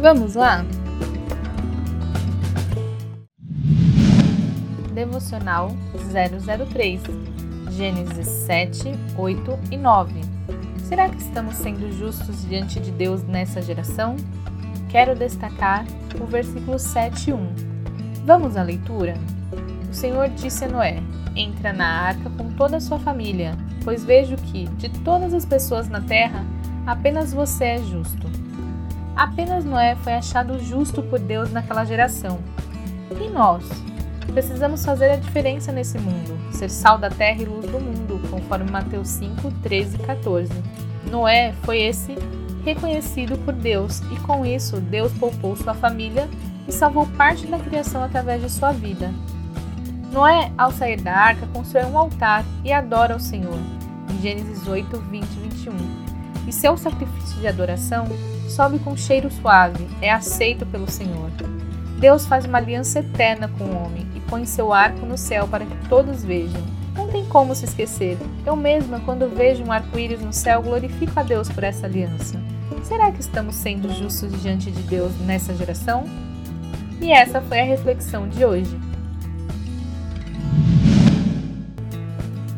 Vamos lá? Devocional 003 Gênesis 7, 8 e 9 Será que estamos sendo justos diante de Deus nessa geração? Quero destacar o versículo 7 e 1. Vamos à leitura? O Senhor disse a Noé: Entra na arca com toda a sua família pois vejo que, de todas as pessoas na terra, apenas você é justo. Apenas Noé foi achado justo por Deus naquela geração. E nós? Precisamos fazer a diferença nesse mundo, ser sal da terra e luz do mundo, conforme Mateus 5, 13 e 14. Noé foi esse reconhecido por Deus e com isso Deus poupou sua família e salvou parte da criação através de sua vida. Noé, ao sair da arca, constrói um altar e adora ao Senhor. Em Gênesis 8, 20 e 21. E seu sacrifício de adoração sobe com cheiro suave, é aceito pelo Senhor. Deus faz uma aliança eterna com o homem e põe seu arco no céu para que todos vejam. Não tem como se esquecer. Eu mesma, quando vejo um arco-íris no céu, glorifico a Deus por essa aliança. Será que estamos sendo justos diante de Deus nessa geração? E essa foi a reflexão de hoje.